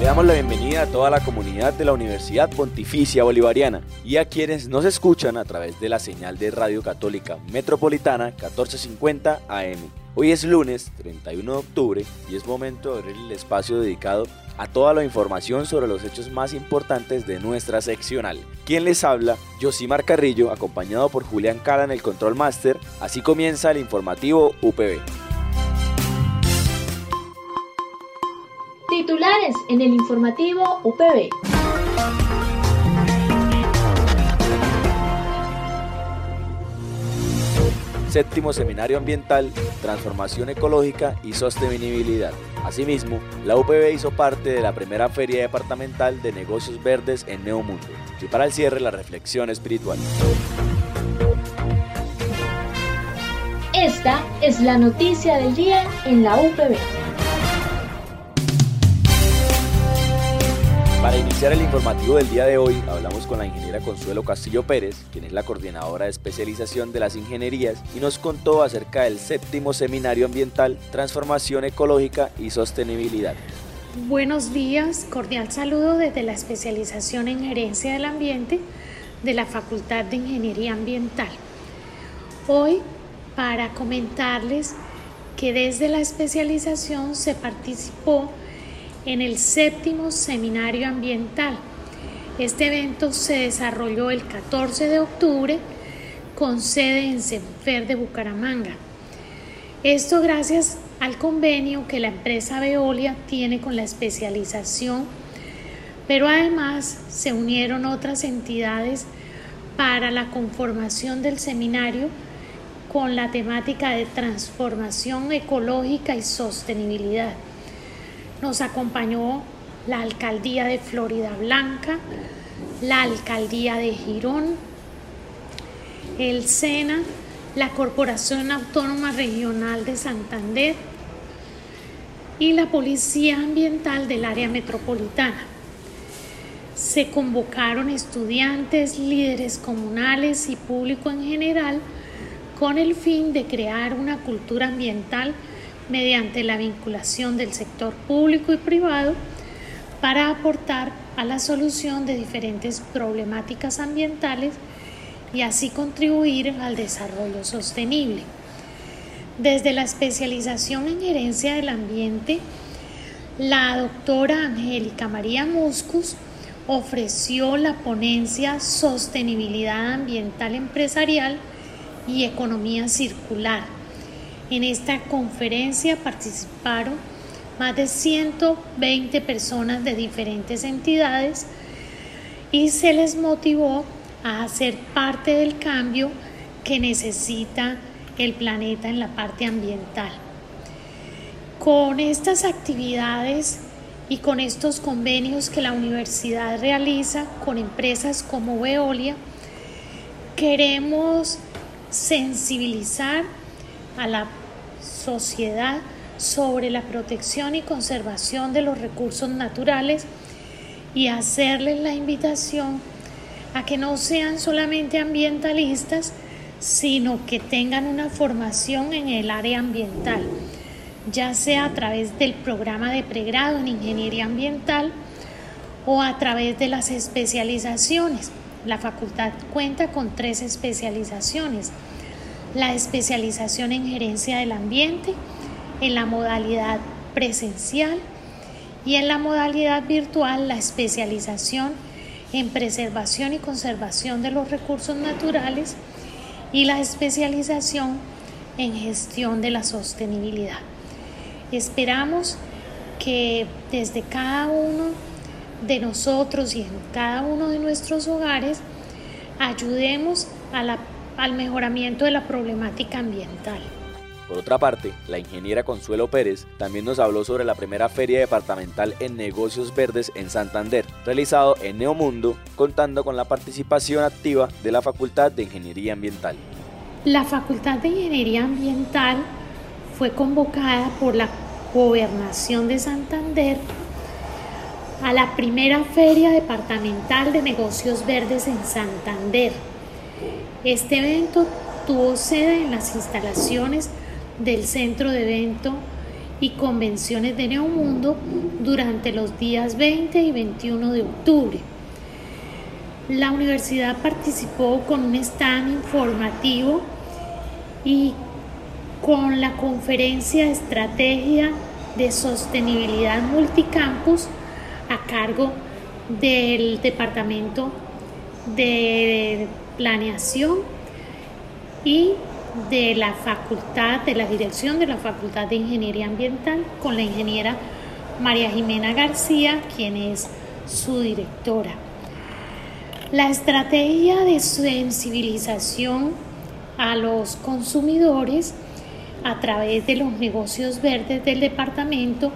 Le damos la bienvenida a toda la comunidad de la Universidad Pontificia Bolivariana y a quienes nos escuchan a través de la señal de Radio Católica Metropolitana 1450 AM. Hoy es lunes 31 de octubre y es momento de abrir el espacio dedicado a toda la información sobre los hechos más importantes de nuestra seccional. Quien les habla, Josimar Carrillo, acompañado por Julián Cala en el Control Master. Así comienza el informativo UPB. Titulares en el informativo UPB. Séptimo Seminario Ambiental, Transformación Ecológica y Sostenibilidad. Asimismo, la UPB hizo parte de la primera Feria Departamental de Negocios Verdes en Neomundo. Y para el cierre, la reflexión espiritual. Esta es la noticia del día en la UPB. Para iniciar el informativo del día de hoy, hablamos con la ingeniera Consuelo Castillo Pérez, quien es la coordinadora de especialización de las ingenierías, y nos contó acerca del séptimo seminario ambiental, transformación ecológica y sostenibilidad. Buenos días, cordial saludo desde la especialización en gerencia del ambiente de la Facultad de Ingeniería Ambiental. Hoy, para comentarles que desde la especialización se participó en el séptimo seminario ambiental. Este evento se desarrolló el 14 de octubre con sede en Senfer de Bucaramanga. Esto gracias al convenio que la empresa Veolia tiene con la especialización, pero además se unieron otras entidades para la conformación del seminario con la temática de transformación ecológica y sostenibilidad. Nos acompañó la alcaldía de Florida Blanca, la alcaldía de Girón, el SENA, la Corporación Autónoma Regional de Santander y la Policía Ambiental del área metropolitana. Se convocaron estudiantes, líderes comunales y público en general con el fin de crear una cultura ambiental mediante la vinculación del sector público y privado para aportar a la solución de diferentes problemáticas ambientales y así contribuir al desarrollo sostenible. Desde la especialización en gerencia del ambiente, la doctora Angélica María Muscus ofreció la ponencia Sostenibilidad Ambiental Empresarial y Economía Circular en esta conferencia participaron más de 120 personas de diferentes entidades y se les motivó a hacer parte del cambio que necesita el planeta en la parte ambiental. Con estas actividades y con estos convenios que la universidad realiza con empresas como Veolia, queremos sensibilizar a la sociedad sobre la protección y conservación de los recursos naturales y hacerles la invitación a que no sean solamente ambientalistas, sino que tengan una formación en el área ambiental, ya sea a través del programa de pregrado en ingeniería ambiental o a través de las especializaciones. La facultad cuenta con tres especializaciones la especialización en gerencia del ambiente, en la modalidad presencial y en la modalidad virtual la especialización en preservación y conservación de los recursos naturales y la especialización en gestión de la sostenibilidad. Esperamos que desde cada uno de nosotros y en cada uno de nuestros hogares ayudemos a la al mejoramiento de la problemática ambiental. Por otra parte, la ingeniera Consuelo Pérez también nos habló sobre la primera feria departamental en negocios verdes en Santander, realizado en Neomundo, contando con la participación activa de la Facultad de Ingeniería Ambiental. La Facultad de Ingeniería Ambiental fue convocada por la Gobernación de Santander a la primera feria departamental de negocios verdes en Santander. Este evento tuvo sede en las instalaciones del Centro de Evento y Convenciones de Neomundo durante los días 20 y 21 de octubre. La universidad participó con un stand informativo y con la conferencia Estrategia de Sostenibilidad Multicampus a cargo del Departamento de Planeación y de la facultad, de la dirección de la Facultad de Ingeniería Ambiental con la ingeniera María Jimena García, quien es su directora. La estrategia de sensibilización a los consumidores a través de los negocios verdes del departamento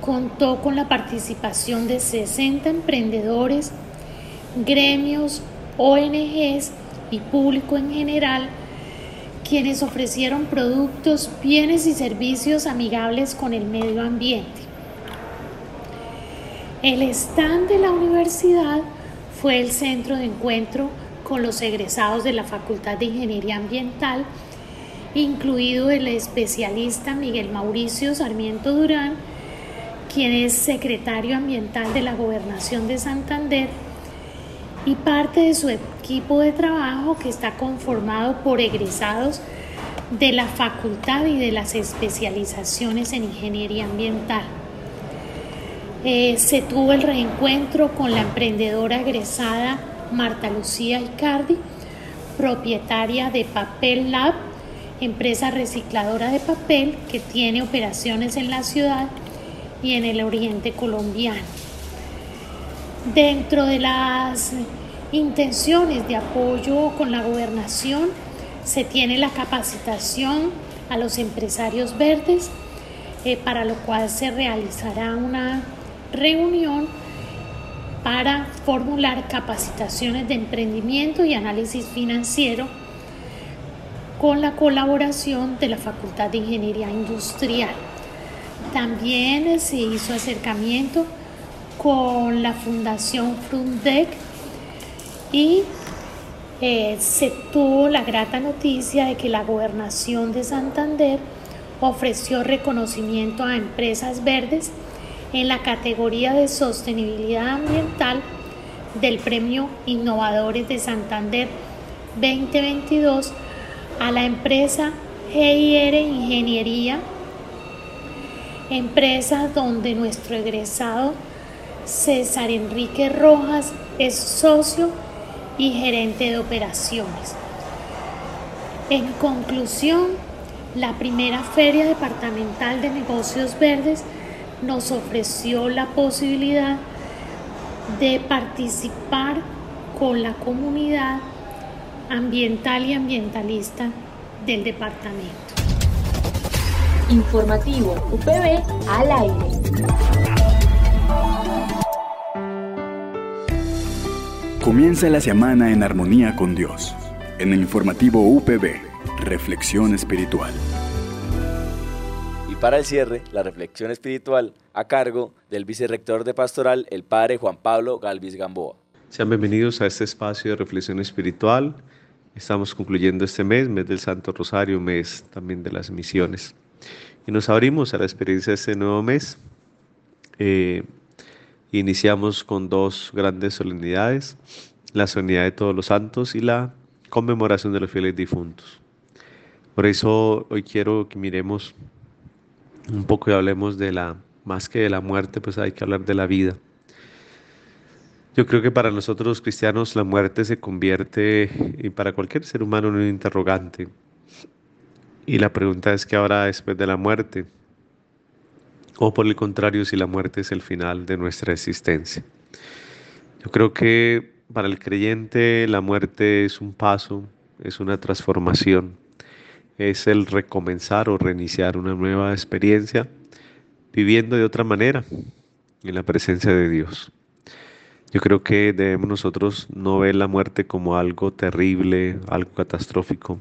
contó con la participación de 60 emprendedores, gremios, ONGs y público en general quienes ofrecieron productos, bienes y servicios amigables con el medio ambiente. El stand de la universidad fue el centro de encuentro con los egresados de la Facultad de Ingeniería Ambiental, incluido el especialista Miguel Mauricio Sarmiento Durán, quien es secretario ambiental de la Gobernación de Santander y parte de su equipo de trabajo que está conformado por egresados de la facultad y de las especializaciones en ingeniería ambiental. Eh, se tuvo el reencuentro con la emprendedora egresada Marta Lucía Icardi, propietaria de Papel Lab, empresa recicladora de papel que tiene operaciones en la ciudad y en el oriente colombiano. Dentro de las intenciones de apoyo con la gobernación se tiene la capacitación a los empresarios verdes, eh, para lo cual se realizará una reunión para formular capacitaciones de emprendimiento y análisis financiero con la colaboración de la Facultad de Ingeniería Industrial. También se hizo acercamiento con la Fundación Frundec y eh, se tuvo la grata noticia de que la gobernación de Santander ofreció reconocimiento a empresas verdes en la categoría de sostenibilidad ambiental del Premio Innovadores de Santander 2022 a la empresa GIR Ingeniería empresa donde nuestro egresado César Enrique Rojas es socio y gerente de operaciones. En conclusión, la primera feria departamental de negocios verdes nos ofreció la posibilidad de participar con la comunidad ambiental y ambientalista del departamento. Informativo UPB al aire. Comienza la semana en armonía con Dios. En el informativo UPB, Reflexión Espiritual. Y para el cierre, la reflexión espiritual a cargo del vicerrector de pastoral, el padre Juan Pablo Galvis Gamboa. Sean bienvenidos a este espacio de reflexión espiritual. Estamos concluyendo este mes, mes del Santo Rosario, mes también de las misiones. Y nos abrimos a la experiencia de este nuevo mes. Eh, iniciamos con dos grandes solemnidades, la solemnidad de todos los santos y la conmemoración de los fieles difuntos. Por eso hoy quiero que miremos un poco y hablemos de la, más que de la muerte, pues hay que hablar de la vida. Yo creo que para nosotros los cristianos la muerte se convierte, y para cualquier ser humano, en un interrogante. Y la pregunta es qué habrá después de la muerte. O por el contrario, si la muerte es el final de nuestra existencia. Yo creo que para el creyente la muerte es un paso, es una transformación, es el recomenzar o reiniciar una nueva experiencia viviendo de otra manera en la presencia de Dios. Yo creo que debemos nosotros no ver la muerte como algo terrible, algo catastrófico,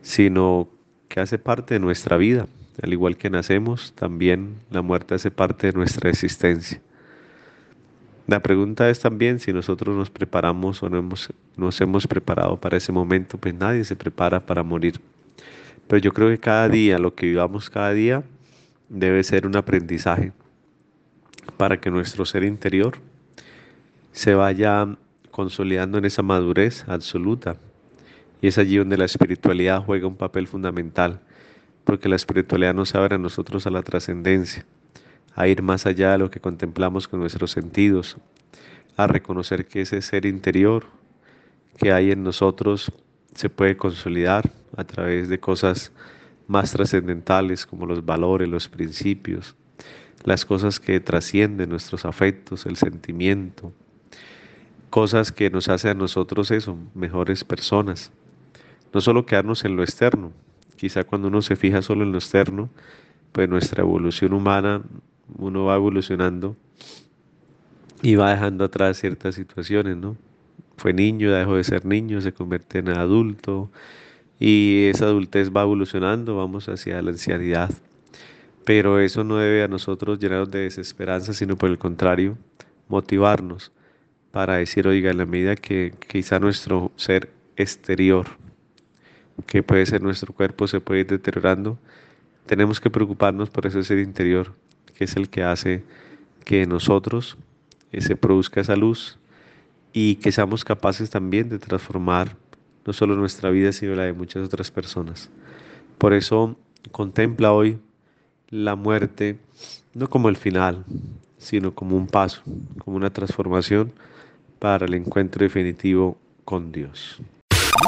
sino que hace parte de nuestra vida. Al igual que nacemos, también la muerte hace parte de nuestra existencia. La pregunta es también si nosotros nos preparamos o no hemos, nos hemos preparado para ese momento, pues nadie se prepara para morir. Pero yo creo que cada día, lo que vivamos cada día, debe ser un aprendizaje para que nuestro ser interior se vaya consolidando en esa madurez absoluta. Y es allí donde la espiritualidad juega un papel fundamental, porque la espiritualidad nos abre a nosotros a la trascendencia, a ir más allá de lo que contemplamos con nuestros sentidos, a reconocer que ese ser interior que hay en nosotros se puede consolidar a través de cosas más trascendentales como los valores, los principios, las cosas que trascienden nuestros afectos, el sentimiento, cosas que nos hacen a nosotros eso, mejores personas. No solo quedarnos en lo externo, quizá cuando uno se fija solo en lo externo, pues nuestra evolución humana, uno va evolucionando y va dejando atrás ciertas situaciones, ¿no? Fue niño, dejó de ser niño, se convierte en adulto, y esa adultez va evolucionando, vamos hacia la ancianidad. Pero eso no debe a nosotros llenarnos de desesperanza, sino por el contrario, motivarnos para decir, oiga, en la medida que quizá nuestro ser exterior, que puede ser nuestro cuerpo, se puede ir deteriorando, tenemos que preocuparnos por ese ser interior, que es el que hace que nosotros eh, se produzca esa luz y que seamos capaces también de transformar no solo nuestra vida, sino la de muchas otras personas. Por eso contempla hoy la muerte no como el final, sino como un paso, como una transformación para el encuentro definitivo con Dios.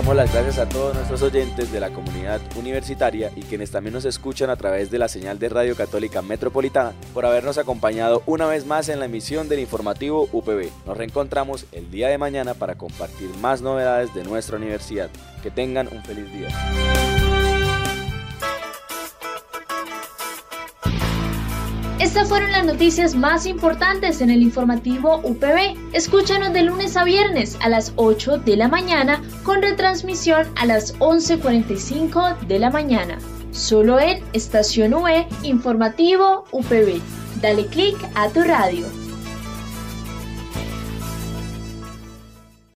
Damos las gracias a todos nuestros oyentes de la comunidad universitaria y quienes también nos escuchan a través de la señal de Radio Católica Metropolitana por habernos acompañado una vez más en la emisión del informativo UPB. Nos reencontramos el día de mañana para compartir más novedades de nuestra universidad. Que tengan un feliz día. Estas fueron las noticias más importantes en el informativo UPB. Escúchanos de lunes a viernes a las 8 de la mañana con retransmisión a las 11.45 de la mañana. Solo en Estación UE Informativo UPB. Dale clic a tu radio.